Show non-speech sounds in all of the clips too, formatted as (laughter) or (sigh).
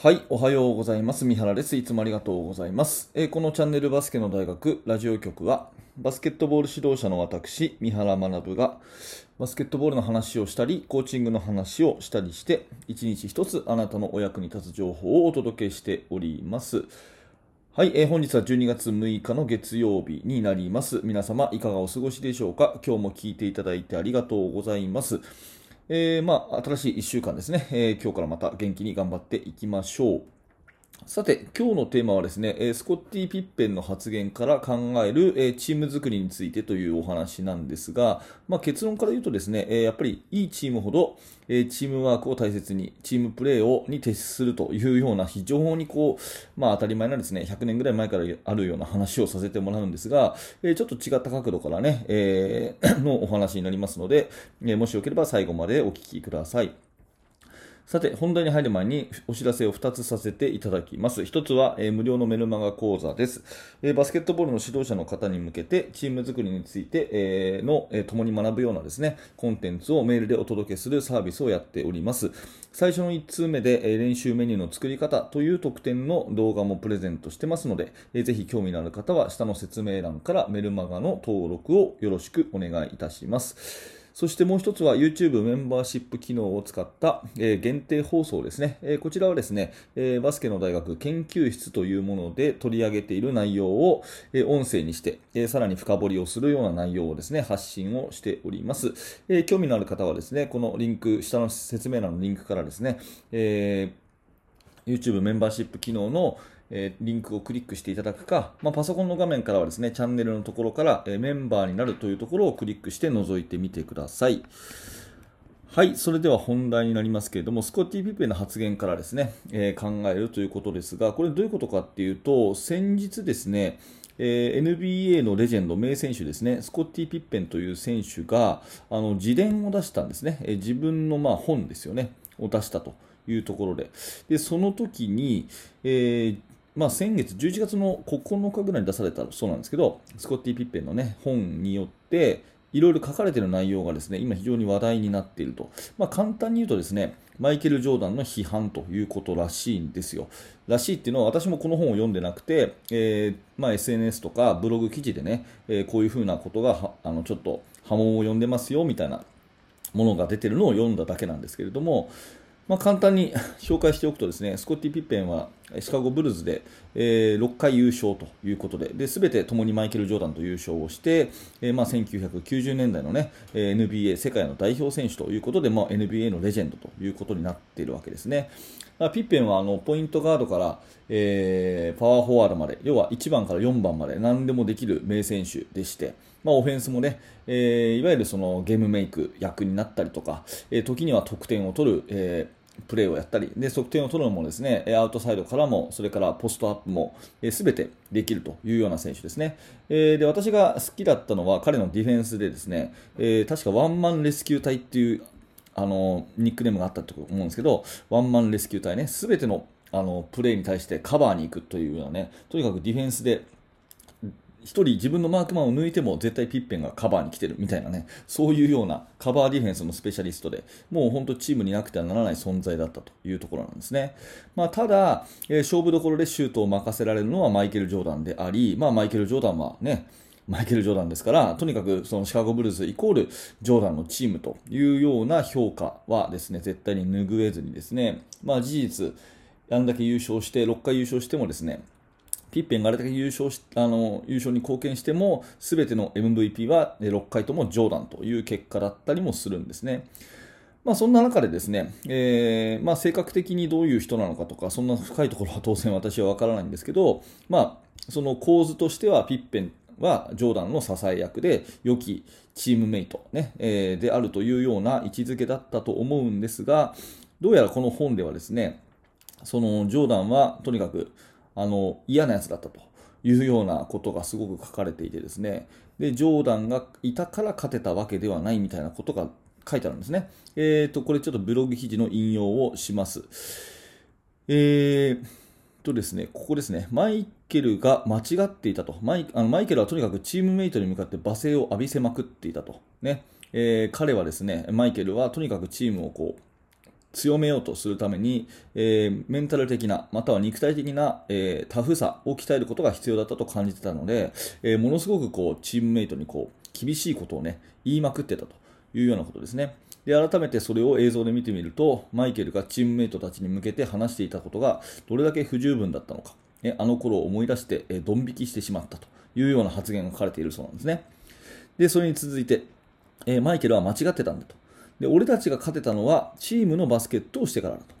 はい、おはようございます。三原です。いつもありがとうございます。えー、このチャンネルバスケの大学ラジオ局は、バスケットボール指導者の私、三原学が、バスケットボールの話をしたり、コーチングの話をしたりして、一日一つあなたのお役に立つ情報をお届けしております。はい、えー、本日は12月6日の月曜日になります。皆様、いかがお過ごしでしょうか？今日も聞いていただいてありがとうございます。えー、まあ、新しい一週間ですね、えー、今日からまた元気に頑張っていきましょう。さて、今日のテーマはですね、スコッティ・ピッペンの発言から考えるチーム作りについてというお話なんですが、まあ、結論から言うとですね、やっぱりいいチームほどチームワークを大切に、チームプレーをに徹するというような非常にこう、まあ、当たり前なですね、100年ぐらい前からあるような話をさせてもらうんですが、ちょっと違った角度からね、え、(coughs) のお話になりますので、もしよければ最後までお聞きください。さて、本題に入る前にお知らせを2つさせていただきます。1つは、えー、無料のメルマガ講座です、えー、バスケットボールの指導者の方に向けて、チーム作りについて、えー、の、え共に学ぶようなですね、コンテンツをメールでお届けするサービスをやっております。最初の1通目で、え練習メニューの作り方という特典の動画もプレゼントしてますので、えー、ぜひ興味のある方は下の説明欄からメルマガの登録をよろしくお願いいたします。そしてもう一つは YouTube メンバーシップ機能を使った、え、限定放送ですね、え、こちらはですね、え、バスケの大学研究室というもので取り上げている内容を、え音声にして、えさらに深掘りをするような内容をですね、発信をしております。え興味のある方はですね、このリンク、下の説明欄のリンクからですね、え YouTube メンバーシップ機能のえー、リンクをクリックしていただくか、まあ、パソコンの画面からはですね、チャンネルのところから、えー、メンバーになるというところをクリックして覗いてみてください。はい、それでは本題になりますけれども、スコッティ・ピッペの発言からですね、えー、考えるということですが、これどういうことかっていうと、先日ですね、えー、NBA のレジェンド、名選手ですね、スコッティ・ピッペンという選手が、あの自伝を出したんですね、えー、自分のまあ本ですよね、を出したというところで、でその時に、えーまあ、先月、11月の9日ぐらいに出されたそうなんですけど、スコッティ・ピッペンの、ね、本によって、いろいろ書かれている内容がですね、今非常に話題になっていると。まあ、簡単に言うとですね、マイケル・ジョーダンの批判ということらしいんですよ。らしいっていうのは私もこの本を読んでなくて、えー、まあ、SNS とかブログ記事でね、えー、こういうふうなことがあのちょっと波紋を呼んでますよみたいなものが出てるのを読んだだけなんですけれども、まあ、簡単に (laughs) 紹介しておくとですね、スコッティ・ピッペンはシカゴブルーズで、えー、6回優勝ということで、すべて共にマイケル・ジョーダンと優勝をして、えー、まあ、1990年代の、ね、NBA 世界の代表選手ということで、まあ、NBA のレジェンドということになっているわけですね。ピッペンはあのポイントガードから、えー、パワーフォワードまで、要は1番から4番まで何でもできる名選手でして、まあ、オフェンスもね、えー、いわゆるそのゲームメイク役になったりとか、えー、時には得点を取る、えープレーをやったり、で、測定を取るのもですね、アウトサイドからも、それからポストアップも、す、べ、てできるというような選手ですね。えー、で、私が好きだったのは、彼のディフェンスでですね、えー、確かワンマンレスキュー隊っていう、あの、ニックネームがあったと思うんですけど、ワンマンレスキュー隊ね、すべてのあのプレーに対してカバーに行くというようなね、とにかくディフェンスで1人自分のマークマンを抜いても絶対ピッペンがカバーに来てるみたいなね、そういうようなカバーディフェンスのスペシャリストで、もう本当チームになくてはならない存在だったというところなんですね。まあ、ただ、えー、勝負どころでシュートを任せられるのはマイケル・ジョーダンであり、まあ、マイケル・ジョーダンはね、マイケル・ジョーダンですから、とにかくそのシカゴブルーズイコールジョーダンのチームというような評価はですね、絶対に拭えずにですね、まあ事実、あんだけ優勝して、6回優勝してもですね、ピッペンがあれだけ優勝しあの優勝に貢献しても、すべての MVP は6回ともジョーダンという結果だったりもするんですね。まあ、そんな中でですね、えー、まあ、性格的にどういう人なのかとか、そんな深いところは当然私は分からないんですけど、まあ、その構図としてはピッペンはジョーダンの支え役で、良きチームメイト、ねえー、であるというような位置づけだったと思うんですが、どうやらこの本ではですね、そのジョーダンはとにかくあの嫌なやつだったというようなことがすごく書かれていてですねでジョーダンがいたから勝てたわけではないみたいなことが書いてあるんですね。えーと、これちょっとブログ記事の引用をします。えーとですね、ここですね、マイケルが間違っていたと。マイあのマイケルはとにかくチームメイトに向かって罵声を浴びせまくっていたと。ねえー、彼はですね、マイケルはとにかくチームをこう強めようとするために、えー、メンタル的な、または肉体的な、えー、タフさを鍛えることが必要だったと感じてたので、えー、ものすごくこうチームメイトにこう厳しいことをね、言いまくってたというようなことですね。で、改めてそれを映像で見てみると、マイケルがチームメイトたちに向けて話していたことがどれだけ不十分だったのか、えあの頃を思い出して、えドン引きしてしまったというような発言が書かれているそうなんですね。で、それに続いて、えマイケルは間違ってたんだと。で、俺たちが勝てたのはチームのバスケットをしてからだと。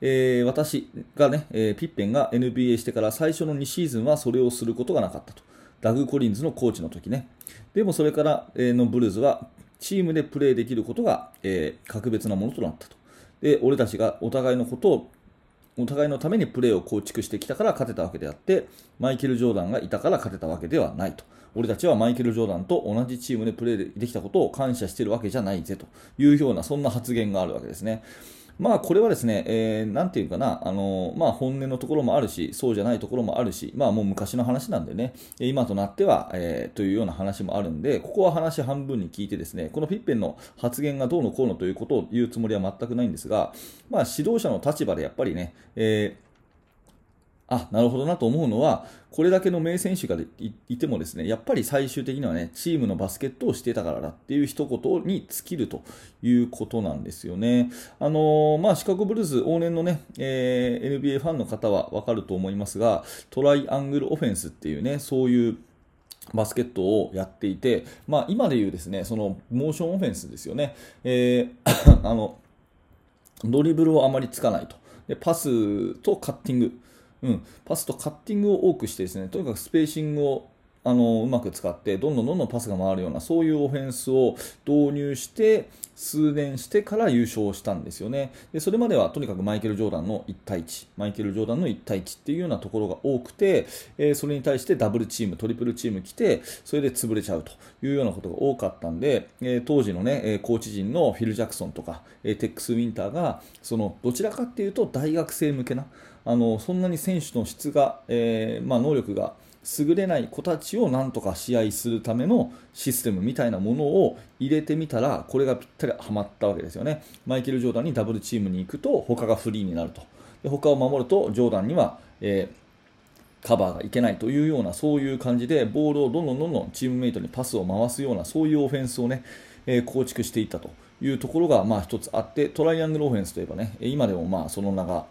えー、私がね、えー、ピッペンが NBA してから最初の2シーズンはそれをすることがなかったと。ダグ・コリンズのコーチの時ね。でもそれからのブルーズはチームでプレーできることが、えー、格別なものとなったと。で、俺たちがお互いのことを、お互いのためにプレーを構築してきたから勝てたわけであって、マイケル・ジョーダンがいたから勝てたわけではないと。俺たちはマイケル・ジョーダンと同じチームでプレーできたことを感謝してるわけじゃないぜというような、そんな発言があるわけですね。まあこれはですね、えー、なんていうかな、あのまあ本音のところもあるし、そうじゃないところもあるし、まあもう昔の話なんでね、今となっては、えー、というような話もあるんで、ここは話半分に聞いてですね、このフィッペンの発言がどうのこうのということを言うつもりは全くないんですが、まあ指導者の立場でやっぱりね、えーあ、なるほどなと思うのは、これだけの名選手がいてもですね、やっぱり最終的にはね、チームのバスケットをしてたからだっていう一言に尽きるということなんですよね。あの、まあ、シカゴブルーズ往年のね、えー、NBA ファンの方はわかると思いますが、トライアングルオフェンスっていうね、そういうバスケットをやっていて、まあ、今で言うですね、そのモーションオフェンスですよね。えー、あの、ドリブルをあまりつかないと。でパスとカッティング。うん、パスとカッティングを多くしてですね、とにかくスペーシングをあのうまく使って、どんどんどんどんパスが回るような、そういうオフェンスを導入して、数年してから優勝したんですよね。で、それまではとにかくマイケル・ジョーダンの1対1、マイケル・ジョーダンの1対1っていうようなところが多くて、えー、それに対してダブルチーム、トリプルチーム来て、それで潰れちゃうというようなことが多かったんで、えー、当時のね、コーチ陣のフィル・ジャクソンとか、えテックス・ウィンターが、その、どちらかっていうと大学生向けな、あのそんなに選手の質が、え、まあ、能力が優れない子たちをなんとか試合するためのシステムみたいなものを入れてみたらこれがぴったりはまったわけですよね。マイケル・ジョーダンにダブルチームに行くと他がフリーになるとで他を守るとジョーダンには、えー、カバーがいけないというようなそういう感じでボールをどんどんどんどんチームメイトにパスを回すようなそういうオフェンスをね、えー、構築していったというところがまあ一つあってトライアングルオフェンスといえばね今でもまあその名が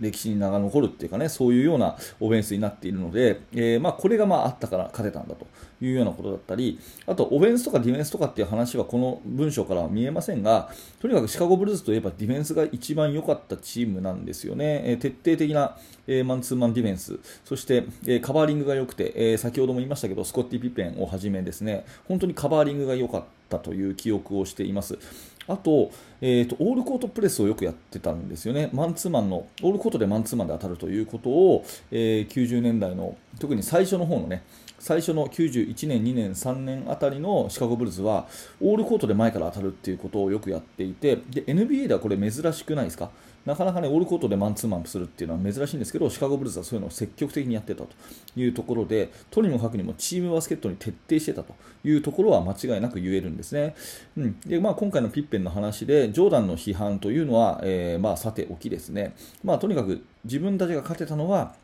歴史に名が残るっていうかね、そういうようなオフェンスになっているので、えー、まあ、これがまああったから勝てたんだというようなことだったり、あとオフェンスとかディフェンスとかっていう話はこの文章からは見えませんが、とにかくシカゴブルーズといえばディフェンスが一番良かったチームなんですよね。えー、徹底的な、えー、マンツーマンディフェンス、そして、えー、カバーリングが良くて、え先ほども言いましたけど、スコッティ・ピペンをはじめですね、本当にカバーリングが良かった。という記憶をしています。あと、えーと、オールコートプレスをよくやってたんですよね、マンツーマンの、オールコートでマンツーマンで当たるということを、えー、90年代の、特に最初の方のね、最初の91年、2年、3年あたりのシカゴブルズは、オールコートで前から当たるっていうことをよくやっていて、で NBA ではこれ珍しくないですか？なかなかね、オールコートでマンツーマンするっていうのは珍しいんですけど、シカゴブルーズはそういうのを積極的にやってたというところで、とにもかくにもチームバスケットに徹底してたというところは間違いなく言えるんですね。うん。で、まあ今回のピッペンの話で、ジョーダンの批判というのは、えー、まあさておきですね。まあとにかく自分たちが勝てたのは、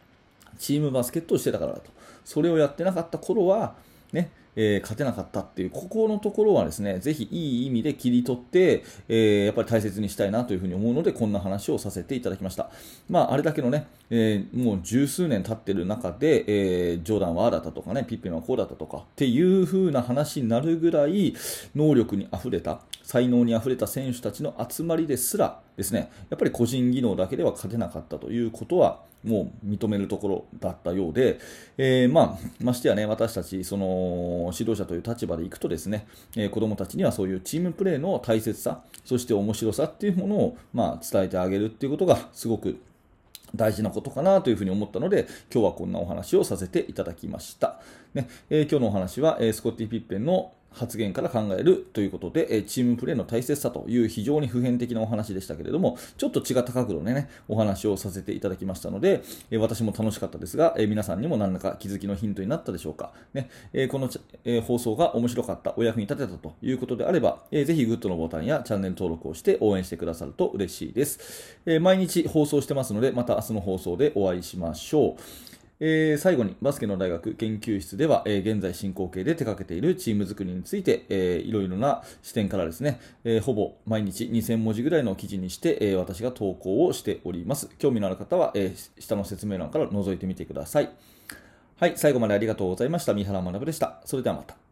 チームバスケットをしてたからだと。それをやってなかった頃は、ね、えー、勝てなかったっていう、ここのところはですね、ぜひいい意味で切り取って、えー、やっぱり大切にしたいなというふうに思うので、こんな話をさせていただきました。まあ、あれだけのね、えー、もう十数年経ってる中で、えジョーダンはああだったとかね、ピッペンはこうだったとかっていう風な話になるぐらい、能力に溢れた、才能に溢れた選手たちの集まりですらですね、やっぱり個人技能だけでは勝てなかったということは、もう認めるところだったようで、えー、まあ、ましてやね、私たち、その、指導者という立場でいくとですね、えー、子供たちにはそういうチームプレーの大切さ、そして面白さっていうものを、まあ、伝えてあげるっていうことが、すごく大事なことかなというふうに思ったので、今日はこんなお話をさせていただきました。ねえー、今日のお話は、えー、スコッティ・ピッペンの発言から考えるということで、えチームプレーの大切さという非常に普遍的なお話でしたけれども、ちょっと違った角度でね、お話をさせていただきましたので、え私も楽しかったですが、え皆さんにも何らか気づきのヒントになったでしょうか。ねえこの、え放送が面白かった、お役に立てたということであれば、えぜひグッドのボタンやチャンネル登録をして応援してくださると嬉しいです。え毎日放送してますので、また明日の放送でお会いしましょう。えー、最後にバスケの大学研究室では、えー、現在進行形で手掛けているチーム作りについて、えー、いろいろな視点からですね、えー、ほぼ毎日2000文字ぐらいの記事にして、えー、私が投稿をしております。興味のある方は、えー、下の説明欄から覗いてみてください。はい、最後までありがとうございました。三原学でした。それではまた。